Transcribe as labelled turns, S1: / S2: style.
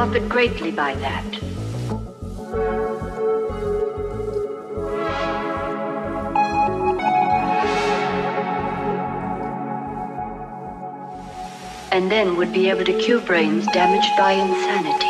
S1: profit greatly by that. And then would be able to cure brains damaged by insanity,